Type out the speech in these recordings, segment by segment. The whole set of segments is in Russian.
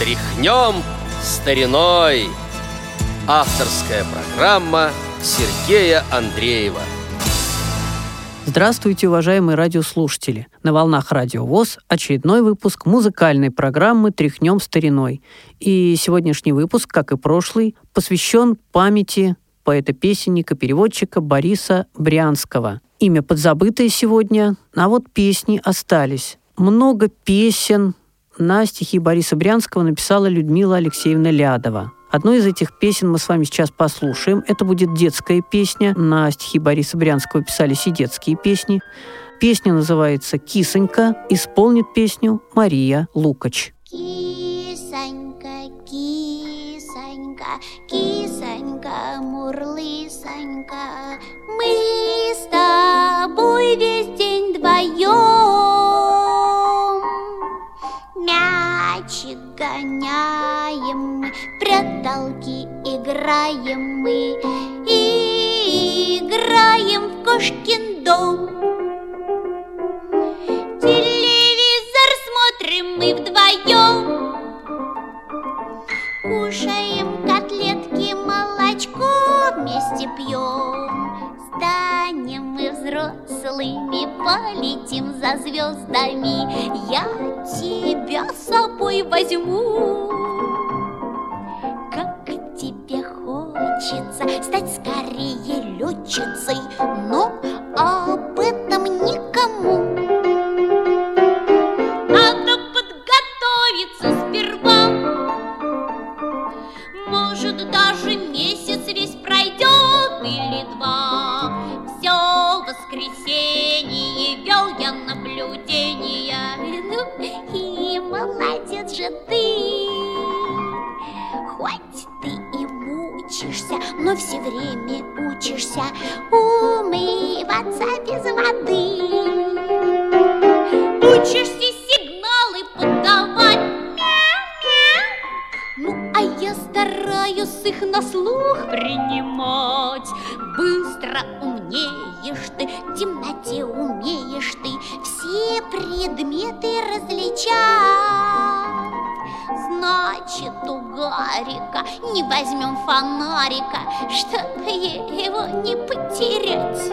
Тряхнем стариной. Авторская программа Сергея Андреева. Здравствуйте, уважаемые радиослушатели! На волнах Радио ВОЗ очередной выпуск музыкальной программы «Тряхнем стариной». И сегодняшний выпуск, как и прошлый, посвящен памяти поэта-песенника, переводчика Бориса Брянского. Имя подзабытое сегодня, а вот песни остались. Много песен на стихи Бориса Брянского написала Людмила Алексеевна Лядова. Одну из этих песен мы с вами сейчас послушаем. Это будет детская песня. На стихи Бориса Брянского писались и детские песни. Песня называется «Кисонька». Исполнит песню Мария Лукач. Кисонька, кисонька, кисонька, мурлысонька, Мы играем мы. И играем в кошкин дом. Телевизор смотрим мы вдвоем. Кушаем котлетки, молочко вместе пьем. Станем мы взрослыми, полетим за звездами. Я тебя с собой возьму хочется стать скорее летчицей. Но все время учишься Умываться без воды. Учишься сигналы подавать. Ну, а я стараюсь их на слух принимать. Быстро умнеешь ты, в темноте умеешь ты Все предметы различать Значит, у Гарика не возьмем фонарика Чтобы его не потерять.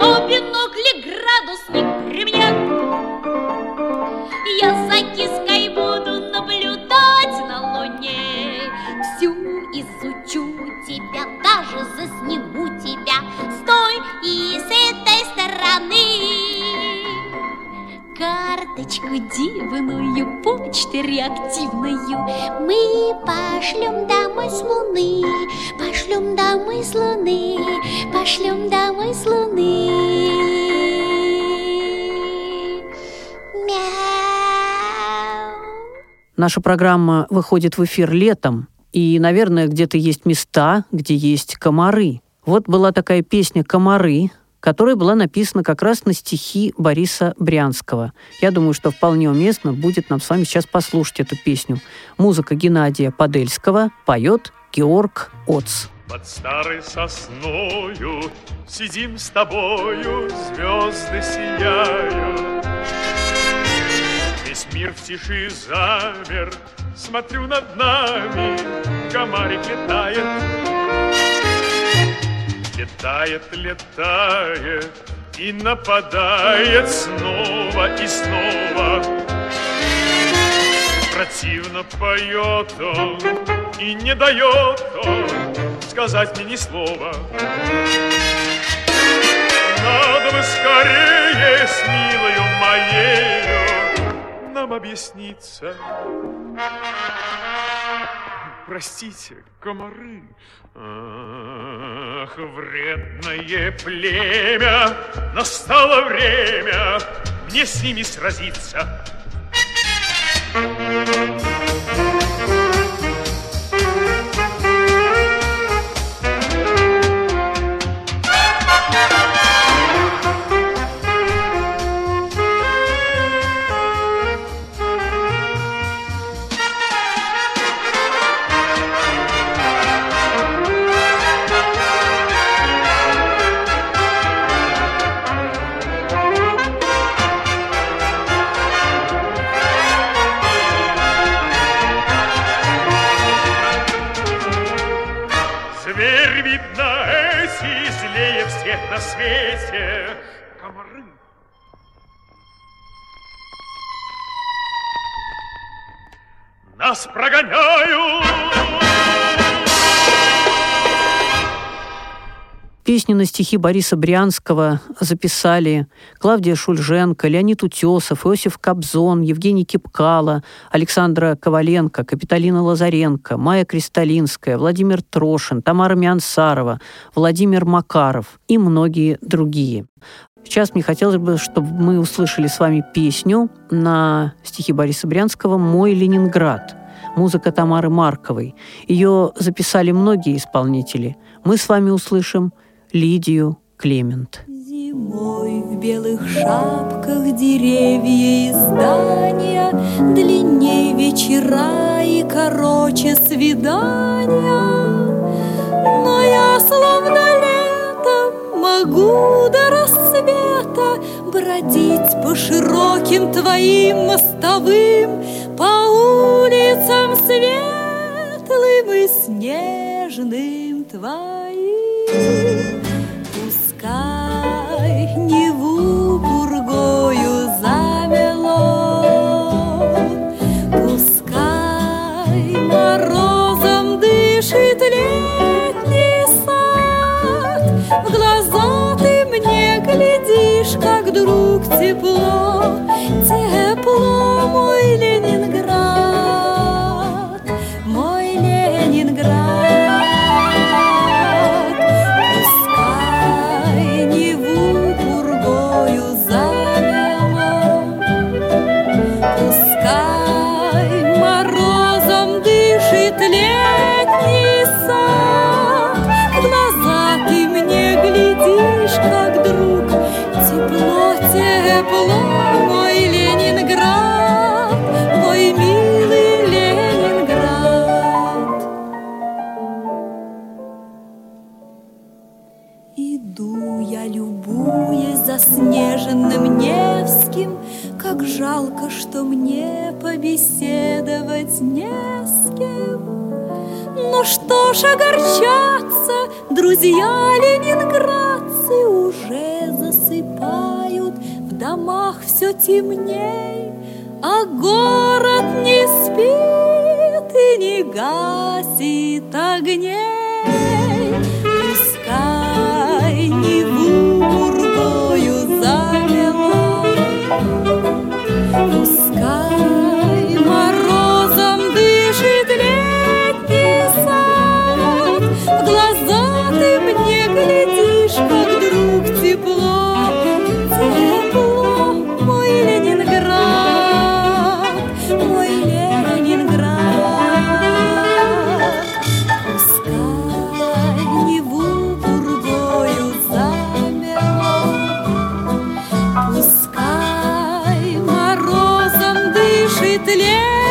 А бинокли градусник при мне. Я за киской буду наблюдать Карточку дивную, почту реактивную. Мы пошлем домой с луны Пошлем домой с луны Пошлем домой с луны. Мяу. Наша программа выходит в эфир летом, и, наверное, где-то есть места, где есть комары. Вот была такая песня «Комары», которая была написана как раз на стихи Бориса Брянского. Я думаю, что вполне уместно будет нам с вами сейчас послушать эту песню. Музыка Геннадия Подельского поет Георг Оц. Под старой сосною Сидим с тобою, звезды сияют Весь мир в тиши замер Смотрю над нами, комарик летает Летает, летает и нападает снова и снова. Противно поет он и не дает он сказать мне ни слова. Надо бы скорее с милою моею нам объясниться Простите, комары. Ах, вредное племя, настало время мне с ними сразиться. На свете комары. Нас прогоняют Песню на стихи Бориса Брянского записали Клавдия Шульженко, Леонид Утесов, Иосиф Кобзон, Евгений Кипкало, Александра Коваленко, Капиталина Лазаренко, Майя Кристалинская, Владимир Трошин, Тамара Миансарова, Владимир Макаров и многие другие. Сейчас мне хотелось бы, чтобы мы услышали с вами песню на стихи Бориса Брянского «Мой Ленинград», музыка Тамары Марковой. Ее записали многие исполнители. Мы с вами услышим Лидию Клемент. Зимой в белых шапках деревья и здания, Длинней вечера и короче свидания. Но я словно летом могу до рассвета Бродить по широким твоим мостовым, По улицам светлым и снежным твоим. Морозом дышит летний сад, В глаза ты мне глядишь, как друг тепло, дышит летний сад, В глаза ты мне глядишь, как друг, Тепло, тепло, мой Ленинград, Мой милый Ленинград. Иду я, любуясь заснеженным Невским, Как жалко, что мне побеседовать не кем. Но что ж огорчаться, друзья ленинградцы Уже засыпают, в домах все темней, А город не спит и не гасит огней. Дышит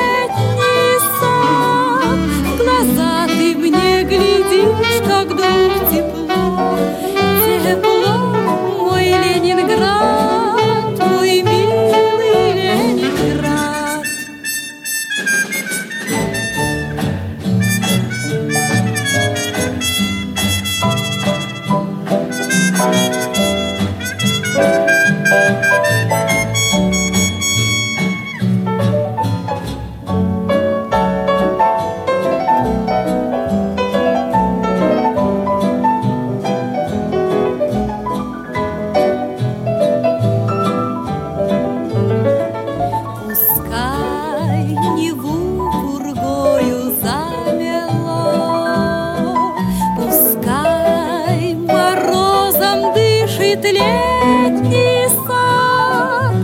дышит летний сад.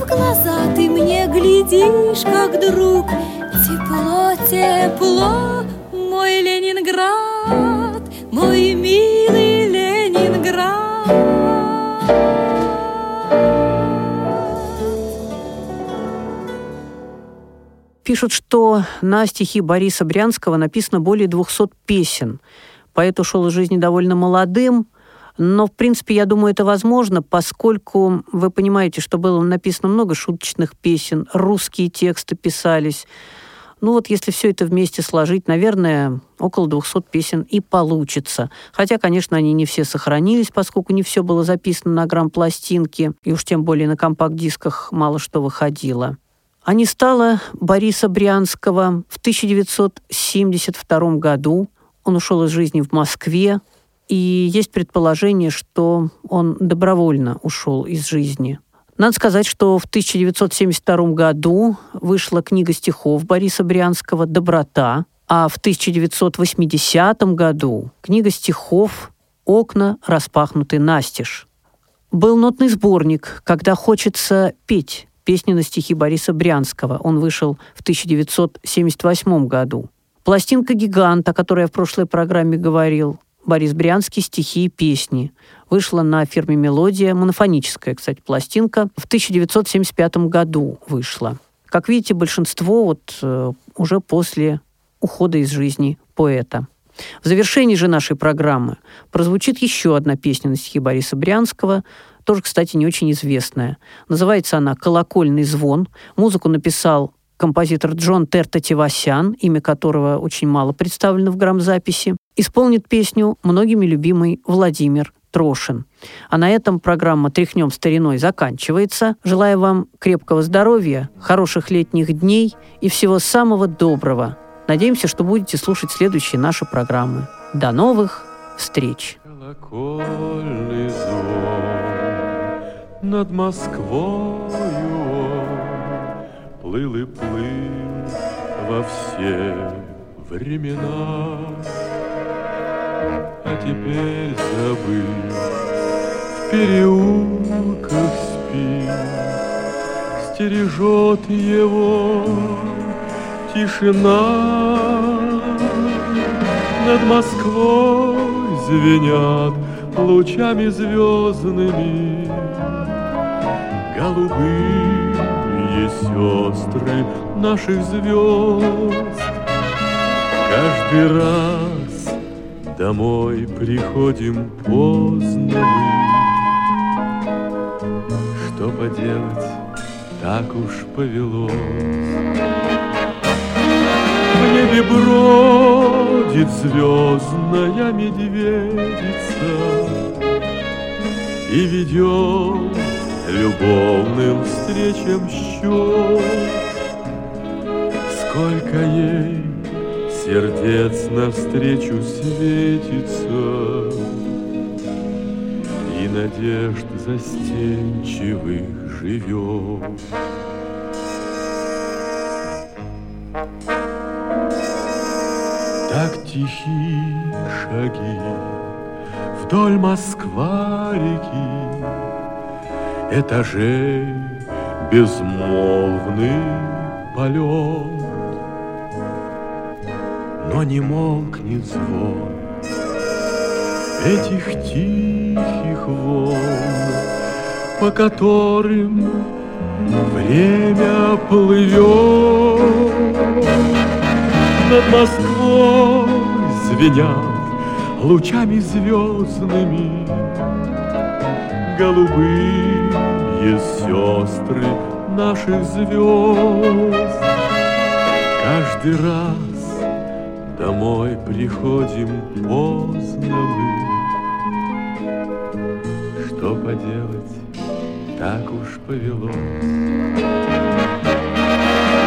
В глаза ты мне глядишь, как друг, Тепло, тепло, мой Ленинград, Мой милый Ленинград. Пишут, что на стихи Бориса Брянского написано более 200 песен. Поэт ушел из жизни довольно молодым, но, в принципе, я думаю, это возможно, поскольку вы понимаете, что было написано много шуточных песен, русские тексты писались. Ну вот если все это вместе сложить, наверное, около 200 песен и получится. Хотя, конечно, они не все сохранились, поскольку не все было записано на грамм-пластинке, и уж тем более на компакт-дисках мало что выходило. А не стало Бориса Брянского в 1972 году. Он ушел из жизни в Москве, и есть предположение, что он добровольно ушел из жизни. Надо сказать, что в 1972 году вышла книга стихов Бориса Брянского «Доброта», а в 1980 году книга стихов «Окна распахнуты настежь». Был нотный сборник «Когда хочется петь» песни на стихи Бориса Брянского. Он вышел в 1978 году. Пластинка «Гигант», о которой я в прошлой программе говорил, Борис Брянский «Стихи и песни». Вышла на фирме «Мелодия», монофоническая, кстати, пластинка. В 1975 году вышла. Как видите, большинство вот э, уже после ухода из жизни поэта. В завершении же нашей программы прозвучит еще одна песня на стихи Бориса Брянского, тоже, кстати, не очень известная. Называется она «Колокольный звон». Музыку написал композитор Джон Тертативасян, имя которого очень мало представлено в грамзаписи. Исполнит песню многими любимый Владимир Трошин. А на этом программа «Тряхнем стариной» заканчивается. Желаю вам крепкого здоровья, хороших летних дней и всего самого доброго. Надеемся, что будете слушать следующие наши программы. До новых встреч! Над Москвою плыл и плыл во все времена а теперь забыл. В переулках спит Стережет его тишина. Над Москвой звенят лучами звездными Голубые сестры наших звезд. Каждый раз Домой приходим поздно мы. Что поделать, так уж повелось. В небе бродит звездная медведица И ведет любовным встречам счет. Сколько ей сердец навстречу светится, И надежд застенчивых живет. Так тихи шаги вдоль Москва-реки, Этажей безмолвный полет но не молкнет звон этих тихих волн, по которым время плывет. Над Москвой звенят лучами звездными голубые сестры наших звезд. Каждый раз Домой приходим поздно мы. Что поделать, так уж повелось.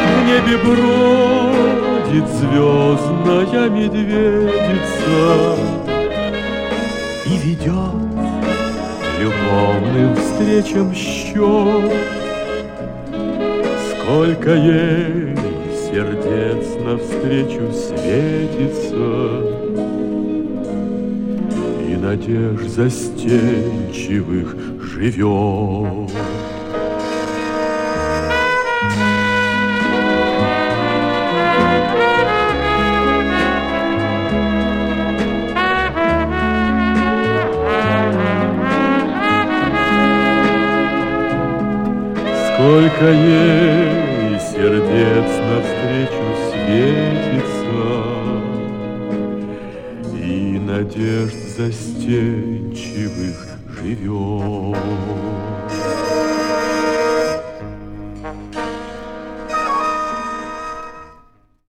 В небе бродит звездная медведица И ведет любовным встречам счет. Сколько ей сердец навстречу светится, И надежд застенчивых живет. Сколько ей сердец навстречу светится, И надежд застенчивых живет.